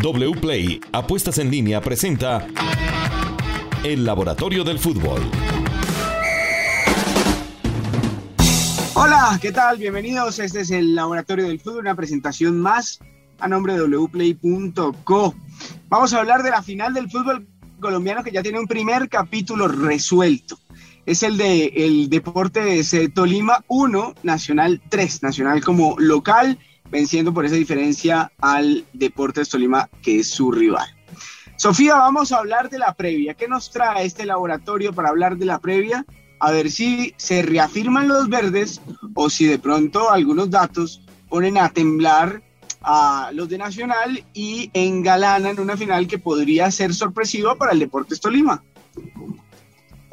WPLAY Apuestas en línea presenta El Laboratorio del Fútbol. Hola, ¿qué tal? Bienvenidos. Este es el Laboratorio del Fútbol, una presentación más a nombre de wplay.co. Vamos a hablar de la final del fútbol colombiano que ya tiene un primer capítulo resuelto. Es el de el Deportes Tolima 1, Nacional 3, Nacional como local venciendo por esa diferencia al Deportes Tolima, que es su rival. Sofía, vamos a hablar de la previa. ¿Qué nos trae este laboratorio para hablar de la previa? A ver si se reafirman los verdes o si de pronto algunos datos ponen a temblar a los de Nacional y engalanan una final que podría ser sorpresiva para el Deportes Tolima.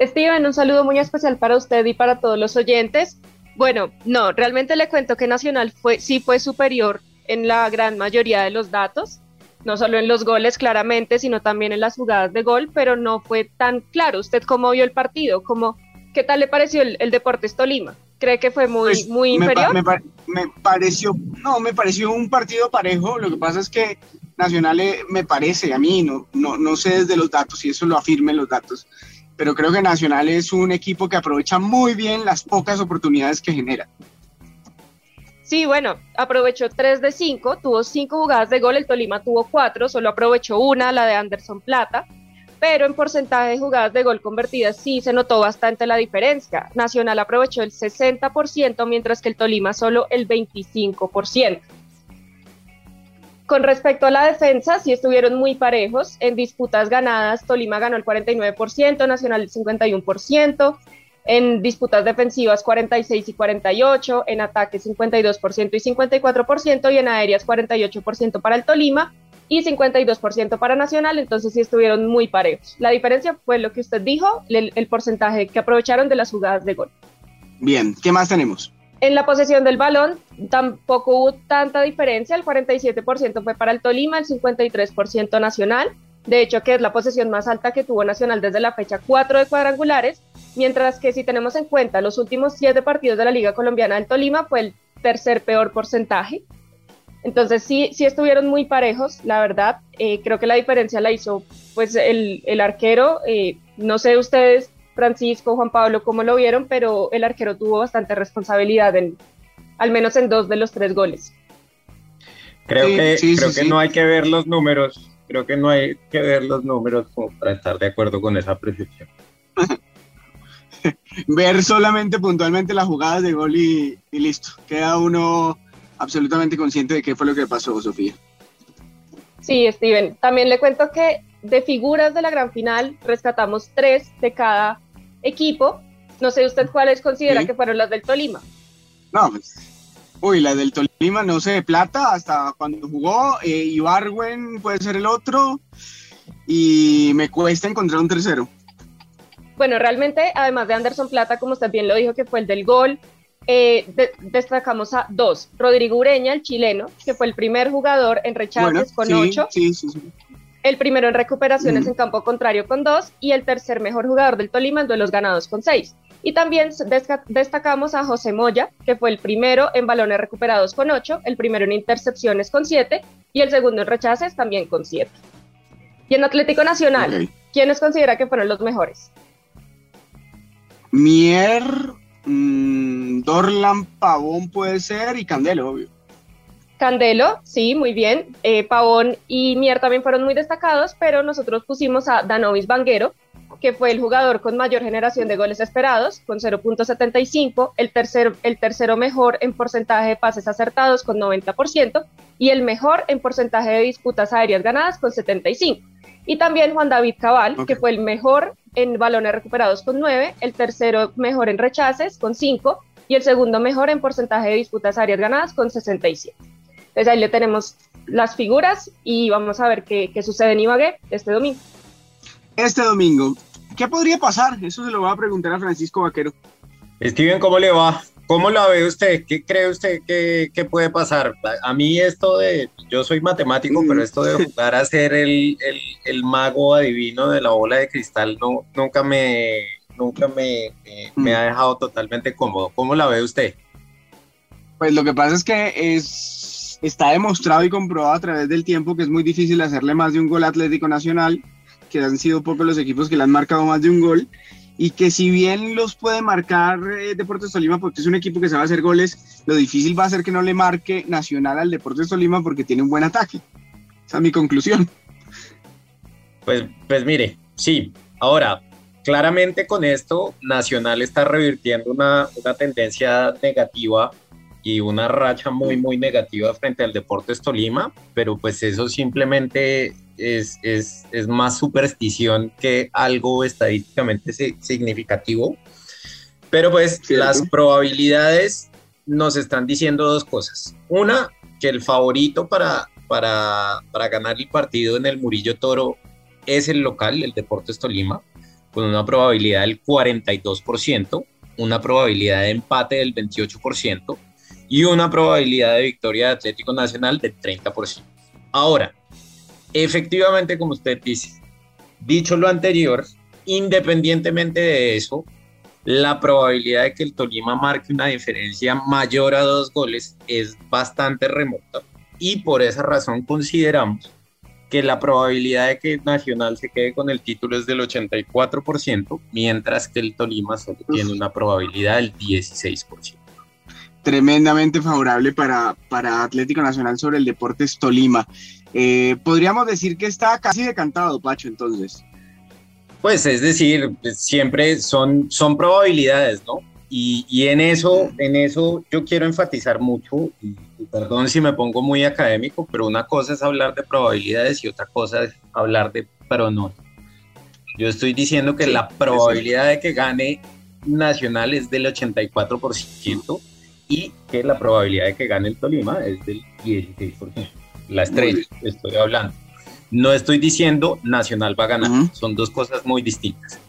Steven, un saludo muy especial para usted y para todos los oyentes. Bueno, no, realmente le cuento que Nacional fue, sí fue superior en la gran mayoría de los datos, no solo en los goles claramente, sino también en las jugadas de gol, pero no fue tan claro. ¿Usted cómo vio el partido? ¿Cómo, ¿Qué tal le pareció el, Deportes Tolima? ¿Cree que fue muy, pues, muy inferior? Me, pareció, no, me pareció un partido parejo. Lo que pasa es que Nacional eh, me parece, a mí, no, no, no sé desde los datos, si eso lo afirmen los datos, pero creo que Nacional es un equipo que aprovecha muy bien las pocas oportunidades que genera. Sí, bueno, aprovechó 3 de 5, tuvo 5 jugadas de gol, el Tolima tuvo 4, solo aprovechó una, la de Anderson Plata, pero en porcentaje de jugadas de gol convertidas sí se notó bastante la diferencia. Nacional aprovechó el 60%, mientras que el Tolima solo el 25%. Con respecto a la defensa, sí estuvieron muy parejos. En disputas ganadas, Tolima ganó el 49%, Nacional el 51%. En disputas defensivas, 46 y 48. En ataques, 52% y 54%. Y en aéreas, 48% para el Tolima y 52% para Nacional. Entonces sí estuvieron muy parejos. La diferencia fue lo que usted dijo, el, el porcentaje que aprovecharon de las jugadas de gol. Bien, ¿qué más tenemos? En la posesión del balón tampoco hubo tanta diferencia, el 47% fue para el Tolima, el 53% Nacional, de hecho que es la posesión más alta que tuvo Nacional desde la fecha 4 de cuadrangulares, mientras que si tenemos en cuenta los últimos 7 partidos de la Liga Colombiana del Tolima fue el tercer peor porcentaje. Entonces sí, sí estuvieron muy parejos, la verdad. Eh, creo que la diferencia la hizo pues el, el arquero. Eh, no sé ustedes Francisco, Juan Pablo, cómo lo vieron, pero el arquero tuvo bastante responsabilidad en, al menos en dos de los tres goles. Creo que, creo que no hay que ver los números, creo que no hay que ver los números para estar de acuerdo con esa percepción. ver solamente puntualmente las jugadas de gol y, y listo. Queda uno absolutamente consciente de qué fue lo que pasó, Sofía. Sí, Steven. También le cuento que de figuras de la gran final rescatamos tres de cada equipo. No sé usted cuáles considera que fueron las del Tolima. No, pues, uy, las del Tolima, no sé, de plata, hasta cuando jugó, eh, Ibarwen puede ser el otro, y me cuesta encontrar un tercero. Bueno, realmente, además de Anderson Plata, como usted bien lo dijo, que fue el del gol, eh, destacamos a dos. Rodrigo Ureña, el chileno, que fue el primer jugador en rechaces con ocho. Sí, sí, sí el primero en recuperaciones en campo contrario con dos y el tercer mejor jugador del Tolima en duelos ganados con seis. Y también destacamos a José Moya, que fue el primero en balones recuperados con ocho, el primero en intercepciones con siete y el segundo en rechaces también con siete. Y en Atlético Nacional, ¿quiénes considera que fueron los mejores? Mier, mm, Dorlan, Pavón puede ser y Candelo, obvio. Candelo, sí, muy bien. Eh, Pavón y Mier también fueron muy destacados, pero nosotros pusimos a Danovis Banguero, que fue el jugador con mayor generación de goles esperados, con 0.75, el, tercer, el tercero mejor en porcentaje de pases acertados, con 90%, y el mejor en porcentaje de disputas aéreas ganadas, con 75%. Y también Juan David Cabal, que fue el mejor en balones recuperados, con 9, el tercero mejor en rechaces, con 5, y el segundo mejor en porcentaje de disputas aéreas ganadas, con 67. Entonces ahí le tenemos las figuras y vamos a ver qué, sucede en Ibagué este domingo. Este domingo, ¿qué podría pasar? Eso se lo voy a preguntar a Francisco Vaquero. Steven, ¿cómo le va? ¿Cómo la ve usted? ¿Qué cree usted que, puede pasar? A mí esto de, yo soy matemático, pero esto de jugar a ser el, mago adivino de la bola de cristal no, nunca me, nunca me, me ha dejado totalmente cómodo. ¿Cómo la ve usted? Pues lo que pasa es que es está demostrado y comprobado a través del tiempo que es muy difícil hacerle más de un gol Atlético Nacional, que han sido pocos los equipos que le han marcado más de un gol, y que si bien los puede marcar eh, Deportes Tolima porque es un equipo que sabe hacer goles, lo difícil va a ser que no le marque Nacional al Deportes Tolima porque tiene un buen ataque. Esa es mi conclusión. Pues, pues mire, sí. Ahora, claramente con esto, Nacional está revirtiendo una, una tendencia negativa y una racha muy, muy negativa frente al Deportes Tolima, pero pues eso simplemente es, es, es más superstición que algo estadísticamente significativo. Pero pues las probabilidades nos están diciendo dos cosas. Una, que el favorito para, para, para ganar el partido en el Murillo Toro es el local, el Deportes Tolima, con una probabilidad del 42%, una probabilidad de empate del 28% y una probabilidad de victoria de Atlético Nacional del 30%. Ahora, efectivamente, como usted dice, dicho lo anterior, independientemente de eso, la probabilidad de que el Tolima marque una diferencia mayor a dos goles es bastante remota y por esa razón consideramos que la probabilidad de que Nacional se quede con el título es del 84%, mientras que el Tolima solo tiene una probabilidad del 16% tremendamente favorable para, para Atlético Nacional sobre el Deportes Tolima. Eh, podríamos decir que está casi decantado, Pacho, entonces. Pues es decir, siempre son, son probabilidades, ¿no? Y, y en eso, en eso yo quiero enfatizar mucho, y, perdón si me pongo muy académico, pero una cosa es hablar de probabilidades y otra cosa es hablar de pronóstico. Yo estoy diciendo que la probabilidad de que gane Nacional es del 84% y que la probabilidad de que gane el Tolima es del 16%. La estrella, estoy hablando. No estoy diciendo Nacional va a ganar, son dos cosas muy distintas.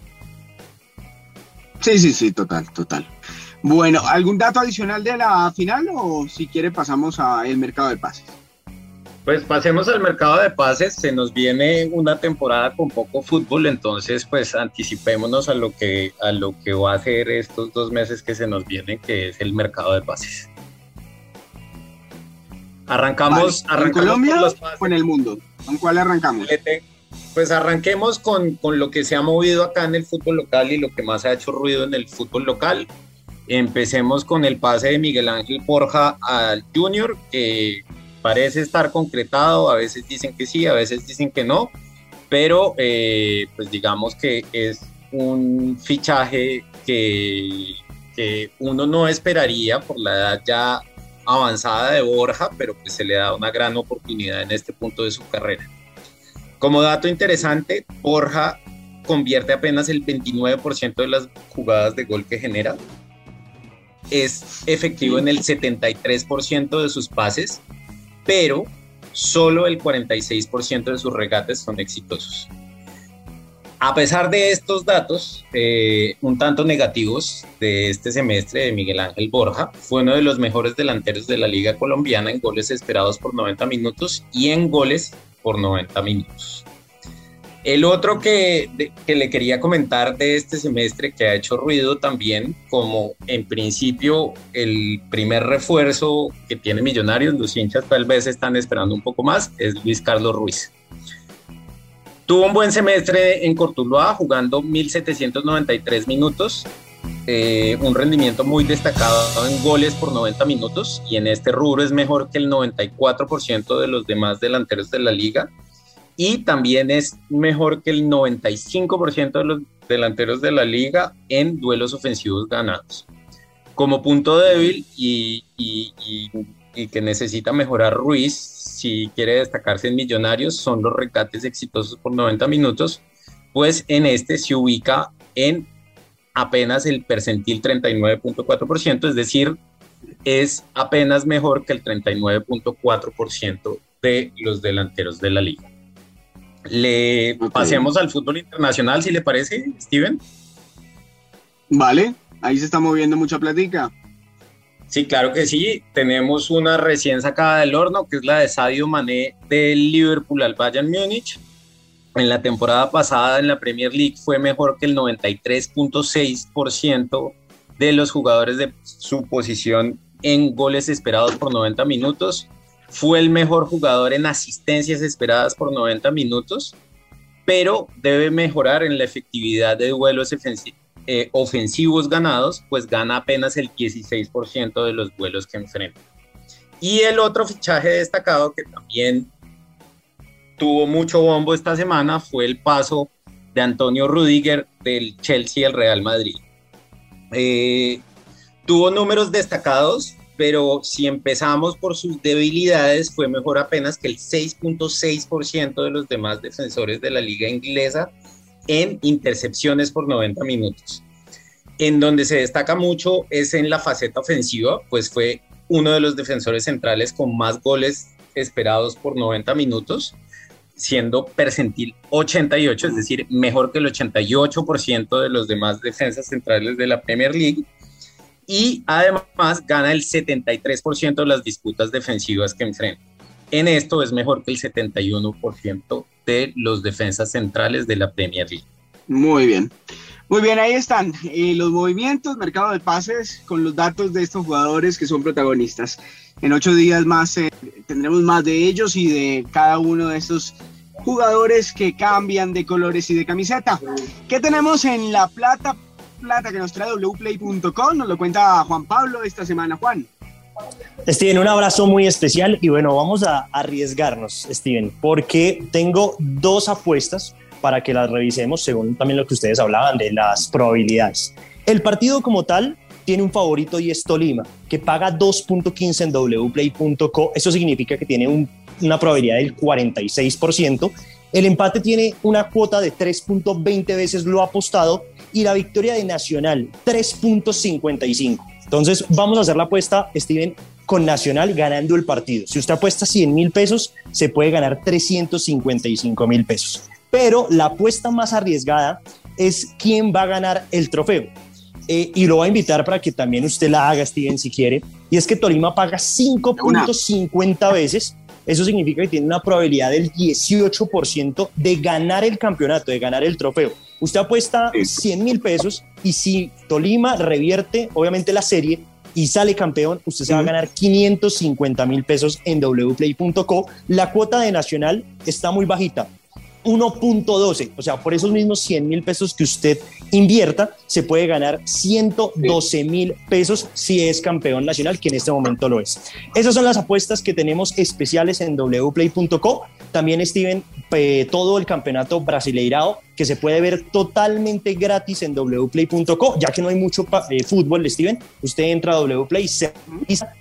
Sí, sí, sí, total, total. Bueno, ¿algún dato adicional de la final o si quiere pasamos al mercado de pases? Pues pasemos al mercado de pases, se nos viene una temporada con poco fútbol, entonces pues anticipémonos a lo que a lo que va a ser estos dos meses que se nos vienen, que es el mercado de pases. Arrancamos, ¿En Colombia o en el mundo? ¿Con cuál arrancamos? Pues arranquemos con, con lo que se ha movido acá en el fútbol local y lo que más ha hecho ruido en el fútbol local. Empecemos con el pase de Miguel Ángel Borja al Junior, que parece estar concretado, a veces dicen que sí, a veces dicen que no, pero eh, pues digamos que es un fichaje que, que, uno no esperaría por la edad ya avanzada de Borja, pero pues se le da una gran oportunidad en este punto de su carrera. Como dato interesante, Borja convierte apenas el 29% de las jugadas de gol que genera. Es efectivo en el 73% de sus pases pero solo el 46% de sus regates son exitosos. A pesar de estos datos, eh, un tanto negativos de este semestre de Miguel Ángel Borja, fue uno de los mejores delanteros de la Liga Colombiana en goles esperados por 90 minutos y en goles por 90 minutos. El otro que, le quería comentar de este semestre que ha hecho ruido también, como en principio el primer refuerzo que tiene Millonarios, los hinchas tal vez están esperando un poco más, es Luis Carlos Ruiz. Tuvo un buen semestre en Cortuluá, jugando 1.793 minutos, eh, un rendimiento muy destacado en goles por 90 minutos y en este rubro es mejor que el 94% de los demás delanteros de la liga y también es mejor que el 95% de los delanteros de la liga en duelos ofensivos ganados. Como punto débil y, que necesita mejorar Ruiz, si quiere destacarse en Millonarios, son los recates exitosos por 90 minutos, pues en este se ubica en apenas el percentil 39.4%, es decir, es apenas mejor que el 39.4% de los delanteros de la liga. Le pasemos al fútbol internacional, si le parece, Steven. Vale, ahí se está moviendo mucha plática. Sí, claro que sí. Tenemos una recién sacada del horno, que es la de Sadio Mané del Liverpool al Bayern Múnich. En la temporada pasada en la Premier League fue mejor que el 93.6% de los jugadores de su posición en goles esperados por 90 minutos fue el mejor jugador en asistencias esperadas por 90 minutos, pero debe mejorar en la efectividad de duelos eh, ofensivos ganados, pues gana apenas el 16% de los duelos que enfrenta. Y el otro fichaje destacado que también tuvo mucho bombo esta semana fue el paso de Antonio Rudiger del Chelsea al Real Madrid. Eh, tuvo números destacados, pero si empezamos por sus debilidades, fue mejor apenas que el 6.6% de los demás defensores de la liga inglesa en intercepciones por 90 minutos. En donde se destaca mucho es en la faceta ofensiva, pues fue uno de los defensores centrales con más goles esperados por 90 minutos, siendo percentil 88, es decir, mejor que el 88% de los demás defensas centrales de la Premier League. Y además gana el 73% de las disputas defensivas que enfrenta. En esto es mejor que el 71% de los defensas centrales de la Premier League. Muy bien. Muy bien, ahí están eh, los movimientos, mercado de pases, con los datos de estos jugadores que son protagonistas. En ocho días más eh, tendremos más de ellos y de cada uno de estos jugadores que cambian de colores y de camiseta. ¿Qué tenemos en la plata? Plata que nos trae wplay.com, nos lo cuenta Juan Pablo esta semana. Juan. Steven, un abrazo muy especial y bueno, vamos a arriesgarnos, Steven, porque tengo dos apuestas para que las revisemos según también lo que ustedes hablaban de las probabilidades. El partido como tal tiene un favorito y es Tolima, que paga 2.15 en wplay.co. Eso significa que tiene una probabilidad del 46%. El empate tiene una cuota de 3.20 veces lo apostado y la victoria de Nacional 3.55. Entonces vamos a hacer la apuesta, Steven, con Nacional ganando el partido. Si usted apuesta 100 mil pesos, se puede ganar 355 mil pesos pero la apuesta más arriesgada es quién va a ganar el trofeo. Eh, y lo voy a invitar para que también usted la haga, Steven, si quiere. Y es que Tolima paga 5.50 veces. Eso significa que tiene una probabilidad del 18% de ganar el campeonato, de ganar el trofeo. Usted apuesta 100 mil pesos y si Tolima revierte, obviamente, la serie y sale campeón, usted se va a ganar 550 mil pesos en wplay.co. La cuota de Nacional está muy bajita, 1.12. O sea, por esos mismos 100 mil pesos que usted invierta, se puede ganar 112 mil pesos si es campeón nacional, que en este momento lo es. Esas son las apuestas que tenemos especiales en wplay.co. También, Steven, todo el campeonato brasileirao que se puede ver totalmente gratis en wplay.co, ya que no hay mucho eh, fútbol, Steven. Usted entra a wplay se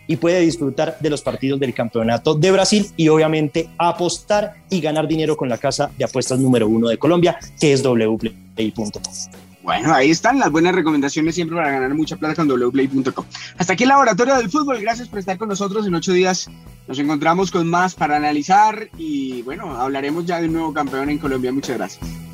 y puede disfrutar de los partidos del campeonato de Brasil y obviamente apostar y ganar dinero con la casa de apuestas número uno de Colombia, que es wplay.co. Bueno, ahí están las buenas recomendaciones siempre para ganar mucha plata con wplay.com. Hasta aquí el Laboratorio del Fútbol. Gracias por estar con nosotros. En ocho días nos encontramos con más para analizar y bueno, hablaremos ya de un nuevo campeón en Colombia. Muchas gracias.